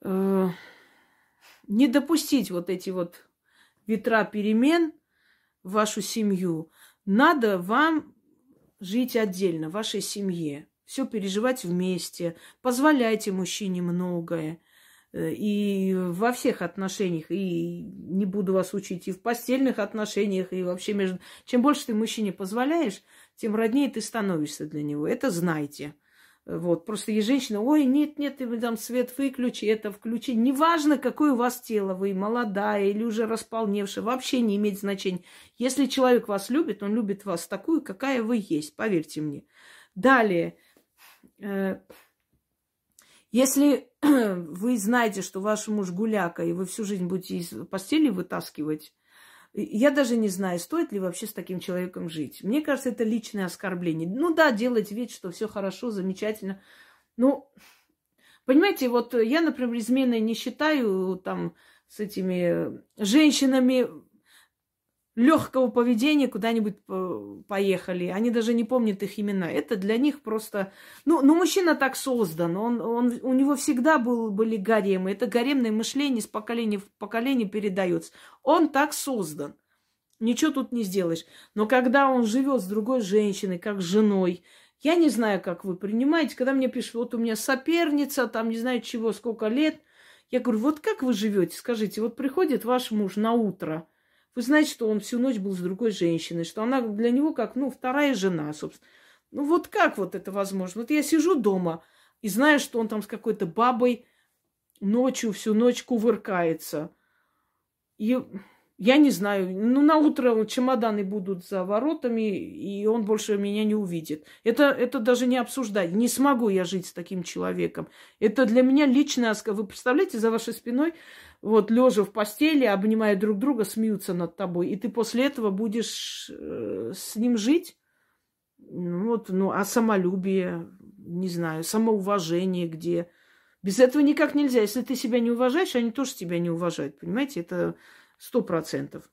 э, не допустить вот эти вот ветра перемен в вашу семью, надо вам жить отдельно, в вашей семье, все переживать вместе, позволяйте мужчине многое, и во всех отношениях, и не буду вас учить, и в постельных отношениях, и вообще между... Чем больше ты мужчине позволяешь, тем роднее ты становишься для него. Это знайте. Вот, просто есть женщина, ой, нет, нет, ты там свет выключи, это включи. Неважно, какое у вас тело, вы молодая или уже располневшая, вообще не имеет значения. Если человек вас любит, он любит вас такую, какая вы есть, поверьте мне. Далее, э, если вы знаете, что ваш муж гуляка, и вы всю жизнь будете из постели вытаскивать, я даже не знаю, стоит ли вообще с таким человеком жить. Мне кажется, это личное оскорбление. Ну да, делать вид, что все хорошо, замечательно. Ну, понимаете, вот я, например, изменой не считаю там с этими женщинами легкого поведения куда-нибудь поехали. Они даже не помнят их имена. Это для них просто... Ну, ну мужчина так создан. Он, он, у него всегда был, были гаремы. Это гаремное мышление с поколения в поколение передается. Он так создан. Ничего тут не сделаешь. Но когда он живет с другой женщиной, как с женой, я не знаю, как вы принимаете, когда мне пишут, вот у меня соперница, там не знаю чего, сколько лет. Я говорю, вот как вы живете? Скажите, вот приходит ваш муж на утро – вы знаете, что он всю ночь был с другой женщиной, что она для него как, ну, вторая жена, собственно. Ну, вот как вот это возможно? Вот я сижу дома и знаю, что он там с какой-то бабой ночью всю ночь кувыркается. И я не знаю, ну, на утро чемоданы будут за воротами, и он больше меня не увидит. Это, это даже не обсуждать. Не смогу я жить с таким человеком. Это для меня личная Вы представляете, за вашей спиной вот лежа в постели, обнимая друг друга, смеются над тобой, и ты после этого будешь э, с ним жить? Ну вот, ну, а самолюбие, не знаю, самоуважение где? Без этого никак нельзя. Если ты себя не уважаешь, они тоже тебя не уважают, понимаете? Это сто процентов.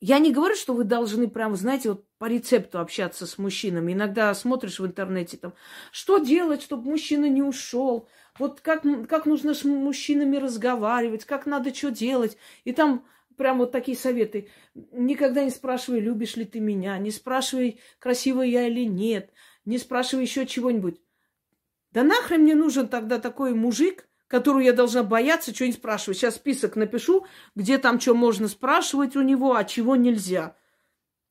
Я не говорю, что вы должны прям, знаете, вот по рецепту общаться с мужчинами. Иногда смотришь в интернете там, что делать, чтобы мужчина не ушел, вот как, как нужно с мужчинами разговаривать, как надо что делать. И там прям вот такие советы. Никогда не спрашивай, любишь ли ты меня, не спрашивай, красивая я или нет, не спрашивай еще чего-нибудь. Да нахрен мне нужен тогда такой мужик, которую я должна бояться, что-нибудь спрашивать. Сейчас список напишу, где там что можно спрашивать у него, а чего нельзя.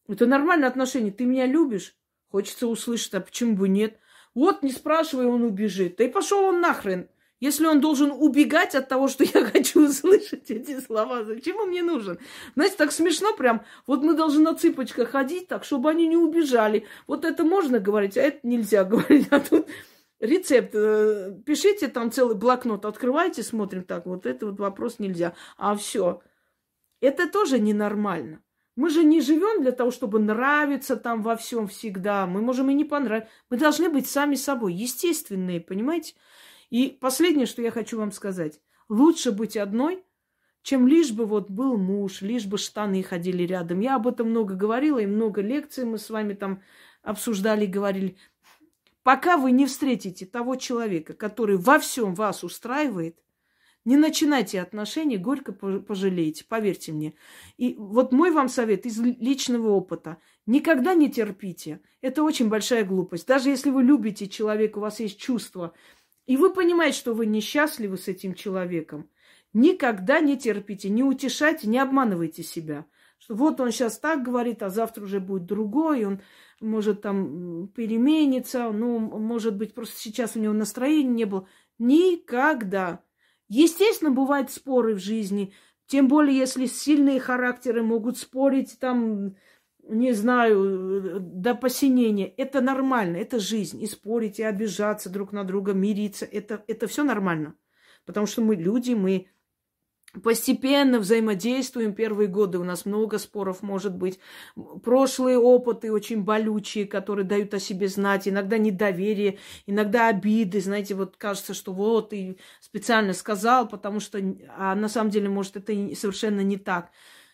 Это нормальное отношение. Ты меня любишь? Хочется услышать, а почему бы нет? Вот, не спрашивай, он убежит. Да и пошел он нахрен. Если он должен убегать от того, что я хочу услышать эти слова, зачем он мне нужен? Знаете, так смешно прям. Вот мы должны на цыпочках ходить так, чтобы они не убежали. Вот это можно говорить, а это нельзя говорить. А тут рецепт. Э, пишите там целый блокнот, открывайте, смотрим так. Вот это вот вопрос нельзя. А все. Это тоже ненормально. Мы же не живем для того, чтобы нравиться там во всем всегда. Мы можем и не понравиться. Мы должны быть сами собой, естественные, понимаете? И последнее, что я хочу вам сказать. Лучше быть одной, чем лишь бы вот был муж, лишь бы штаны ходили рядом. Я об этом много говорила, и много лекций мы с вами там обсуждали, говорили. Пока вы не встретите того человека, который во всем вас устраивает, не начинайте отношения, горько пожалеете, поверьте мне. И вот мой вам совет из личного опыта. Никогда не терпите. Это очень большая глупость. Даже если вы любите человека, у вас есть чувства, и вы понимаете, что вы несчастливы с этим человеком, никогда не терпите, не утешайте, не обманывайте себя. Что вот он сейчас так говорит, а завтра уже будет другой, он может там переменится, ну, может быть, просто сейчас у него настроения не было. Никогда. Естественно, бывают споры в жизни, тем более, если сильные характеры могут спорить там, не знаю, до посинения. Это нормально, это жизнь. И спорить, и обижаться друг на друга, мириться, это, это все нормально. Потому что мы люди, мы постепенно взаимодействуем. Первые годы у нас много споров, может быть. Прошлые опыты очень болючие, которые дают о себе знать. Иногда недоверие, иногда обиды. Знаете, вот кажется, что вот и специально сказал, потому что... А на самом деле, может, это совершенно не так.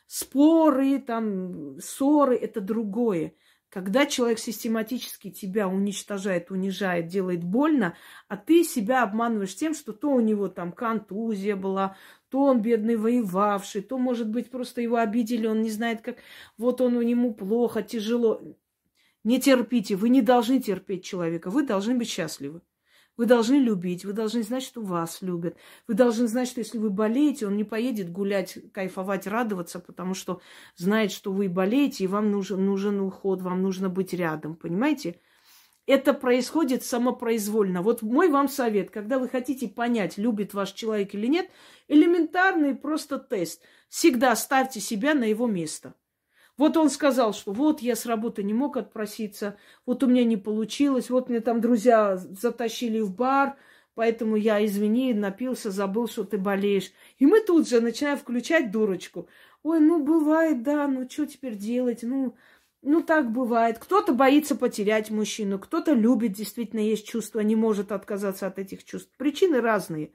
Споры, там, ссоры – это другое. Когда человек систематически тебя уничтожает, унижает, делает больно, а ты себя обманываешь тем, что то у него там контузия была, то он бедный воевавший, то, может быть, просто его обидели, он не знает, как... Вот он у нему плохо, тяжело. Не терпите, вы не должны терпеть человека, вы должны быть счастливы. Вы должны любить, вы должны знать, что вас любят. Вы должны знать, что если вы болеете, он не поедет гулять, кайфовать, радоваться, потому что знает, что вы болеете, и вам нужен, нужен уход, вам нужно быть рядом. Понимаете? Это происходит самопроизвольно. Вот мой вам совет, когда вы хотите понять, любит ваш человек или нет, элементарный просто тест. Всегда ставьте себя на его место. Вот он сказал, что вот я с работы не мог отпроситься, вот у меня не получилось, вот мне там друзья затащили в бар, поэтому я, извини, напился, забыл, что ты болеешь. И мы тут же начинаем включать дурочку. Ой, ну бывает, да, ну что теперь делать, ну, ну так бывает. Кто-то боится потерять мужчину, кто-то любит, действительно есть чувства, не может отказаться от этих чувств. Причины разные.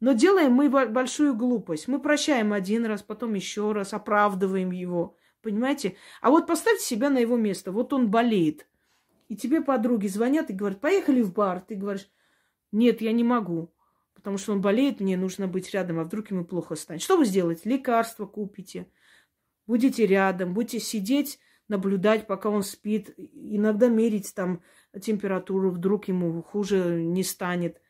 Но делаем мы большую глупость. Мы прощаем один раз, потом еще раз, оправдываем его. Понимаете? А вот поставьте себя на его место. Вот он болеет. И тебе подруги звонят и говорят, поехали в бар. Ты говоришь, нет, я не могу. Потому что он болеет, мне нужно быть рядом, а вдруг ему плохо станет. Что вы сделаете? Лекарства купите. Будете рядом, будете сидеть, наблюдать, пока он спит. Иногда мерить там температуру, вдруг ему хуже не станет.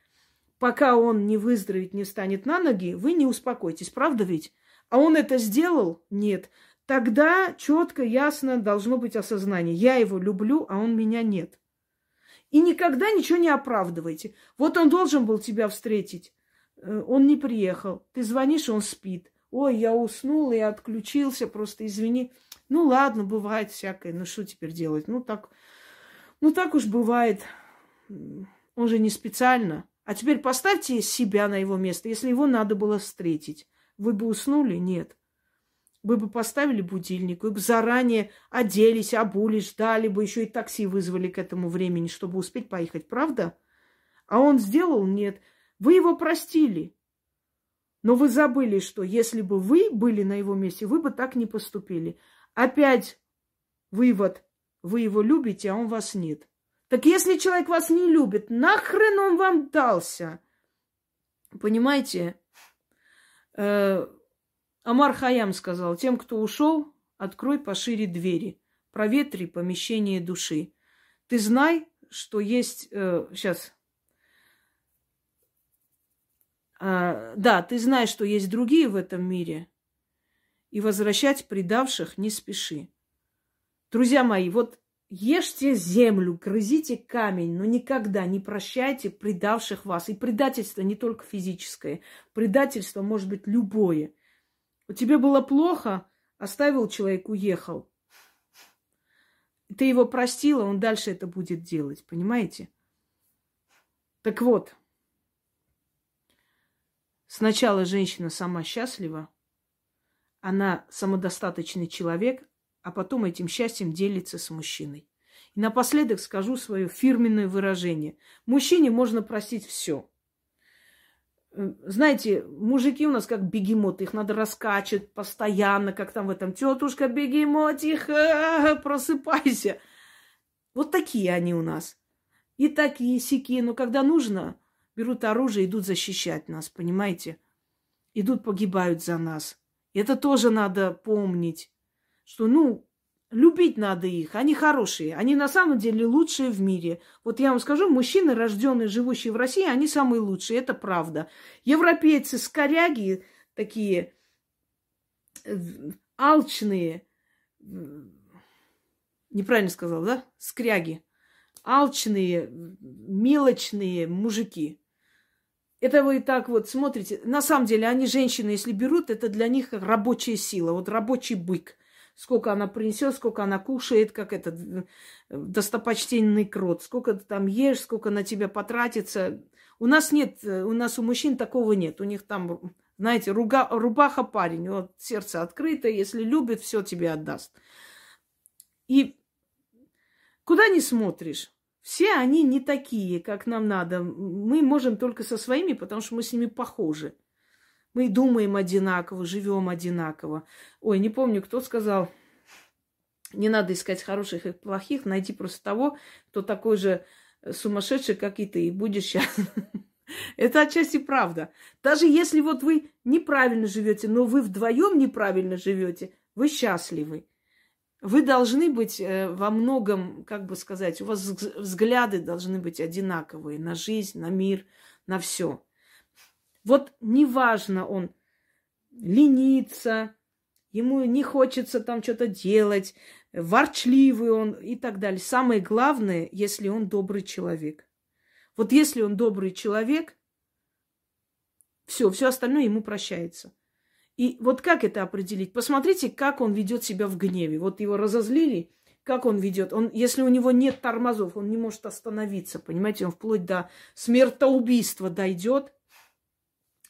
Пока он не выздоровеет, не станет на ноги, вы не успокойтесь. Правда ведь? А он это сделал? Нет тогда четко, ясно должно быть осознание. Я его люблю, а он меня нет. И никогда ничего не оправдывайте. Вот он должен был тебя встретить. Э, он не приехал. Ты звонишь, он спит. Ой, я уснул и отключился, просто извини. Ну ладно, бывает всякое. Ну что теперь делать? Ну так, ну так уж бывает. Он же не специально. А теперь поставьте себя на его место. Если его надо было встретить, вы бы уснули? Нет. Вы бы поставили будильник, вы бы заранее оделись, обулись, ждали бы, еще и такси вызвали к этому времени, чтобы успеть поехать, правда? А он сделал? Нет. Вы его простили. Но вы забыли, что если бы вы были на его месте, вы бы так не поступили. Опять вывод. Вы его любите, а он вас нет. Так если человек вас не любит, нахрен он вам дался? Понимаете? Э, Амар Хаям сказал, тем, кто ушел, открой пошире двери, проветри помещение души. Ты знай, что есть... Э, сейчас. А, да, ты знаешь, что есть другие в этом мире, и возвращать предавших не спеши. Друзья мои, вот ешьте землю, грызите камень, но никогда не прощайте предавших вас. И предательство не только физическое, предательство может быть любое – у тебя было плохо, оставил человек, уехал. Ты его простила, он дальше это будет делать, понимаете? Так вот, сначала женщина сама счастлива, она самодостаточный человек, а потом этим счастьем делится с мужчиной. И напоследок скажу свое фирменное выражение. Мужчине можно простить все. Знаете, мужики у нас как бегемоты, их надо раскачивать постоянно, как там в этом тетушка бегемотиха, просыпайся. Вот такие они у нас. И такие сики, но когда нужно, берут оружие, идут защищать нас, понимаете? Идут, погибают за нас. Это тоже надо помнить, что, ну, Любить надо их, они хорошие, они на самом деле лучшие в мире. Вот я вам скажу, мужчины, рожденные, живущие в России, они самые лучшие, это правда. Европейцы, скоряги такие э, алчные, неправильно сказал, да? Скряги. Алчные, мелочные мужики. Это вы так вот смотрите. На самом деле, они женщины, если берут, это для них рабочая сила, вот рабочий бык сколько она принесет, сколько она кушает, как этот э, достопочтенный крот, сколько ты там ешь, сколько на тебя потратится. У нас нет, э, у нас у мужчин такого нет. У них там, знаете, руга, рубаха парень, вот сердце открыто, если любит, все тебе отдаст. И куда не смотришь, все они не такие, как нам надо. Мы можем только со своими, потому что мы с ними похожи. Мы думаем одинаково, живем одинаково. Ой, не помню, кто сказал, не надо искать хороших и плохих, найди просто того, кто такой же сумасшедший, как и ты, и будешь счастлив. Это отчасти правда. Даже если вот вы неправильно живете, но вы вдвоем неправильно живете, вы счастливы. Вы должны быть э, во многом, как бы сказать, у вас взгляды должны быть одинаковые на жизнь, на мир, на все. Вот неважно, он ленится, ему не хочется там что-то делать, ворчливый он и так далее. Самое главное, если он добрый человек. Вот если он добрый человек, все, все остальное ему прощается. И вот как это определить? Посмотрите, как он ведет себя в гневе. Вот его разозлили, как он ведет. Он, если у него нет тормозов, он не может остановиться, понимаете, он вплоть до смертоубийства дойдет.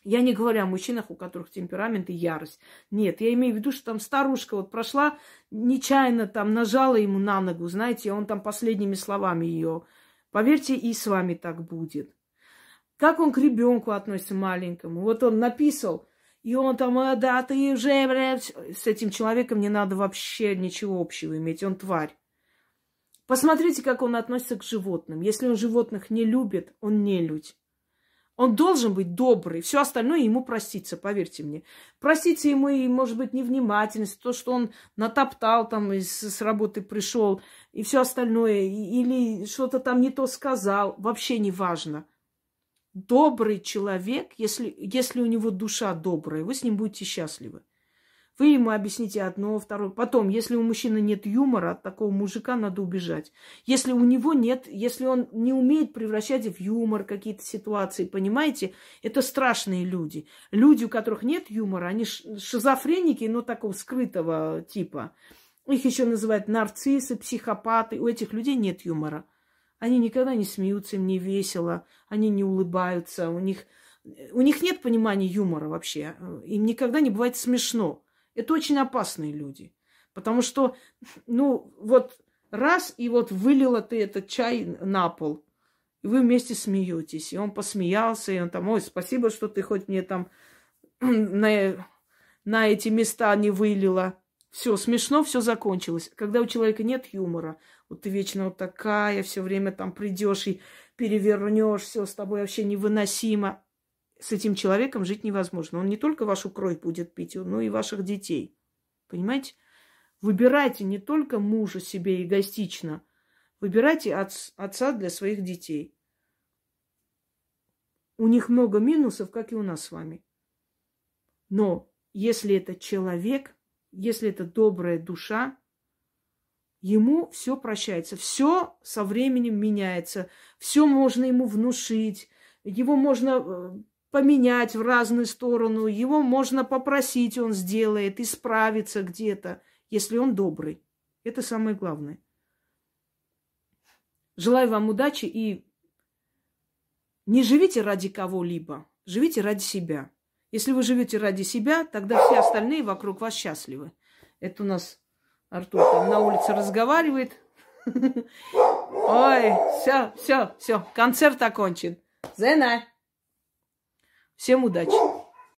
Я не говорю о мужчинах, у которых темперамент и ярость. Нет, я имею в виду, что там старушка вот прошла, нечаянно там нажала ему на ногу, знаете, он там последними словами ее. Поверьте, и с вами так будет. Как он к ребенку относится маленькому? Вот он написал, и он там, «А, да, ты уже, блядь, с этим человеком не надо вообще ничего общего иметь, он тварь. Посмотрите, как он относится к животным. Если он животных не любит, он не людь. Он должен быть добрый, все остальное ему проститься, поверьте мне. Простите ему и, может быть, невнимательность, то, что он натоптал там, из, с работы пришел, и все остальное, или что-то там не то сказал, вообще не важно добрый человек, если, если у него душа добрая, вы с ним будете счастливы. Вы ему объясните одно, второе. Потом, если у мужчины нет юмора, от такого мужика надо убежать. Если у него нет, если он не умеет превращать в юмор какие-то ситуации, понимаете, это страшные люди. Люди, у которых нет юмора, они шизофреники, но такого скрытого типа. Их еще называют нарциссы, психопаты. У этих людей нет юмора. Они никогда не смеются, им не весело, они не улыбаются, у них, у них нет понимания юмора вообще, им никогда не бывает смешно. Это очень опасные люди, потому что, ну, вот раз, и вот вылила ты этот чай на пол, и вы вместе смеетесь, и он посмеялся, и он там, ой, спасибо, что ты хоть мне там на, на эти места не вылила. Все, смешно, все закончилось. Когда у человека нет юмора, вот ты вечно вот такая, все время там придешь и перевернешь, все с тобой вообще невыносимо. С этим человеком жить невозможно. Он не только вашу кровь будет пить, но и ваших детей. Понимаете? Выбирайте не только мужа себе эгоистично, выбирайте от, отца для своих детей. У них много минусов, как и у нас с вами. Но если это человек, если это добрая душа, ему все прощается, все со временем меняется, все можно ему внушить, его можно э, поменять в разную сторону, его можно попросить, он сделает, исправиться где-то, если он добрый. Это самое главное. Желаю вам удачи и не живите ради кого-либо, живите ради себя. Если вы живете ради себя, тогда все остальные вокруг вас счастливы. Это у нас Артур там на улице разговаривает. Ой, все, все, все, концерт окончен. Зена. Всем удачи.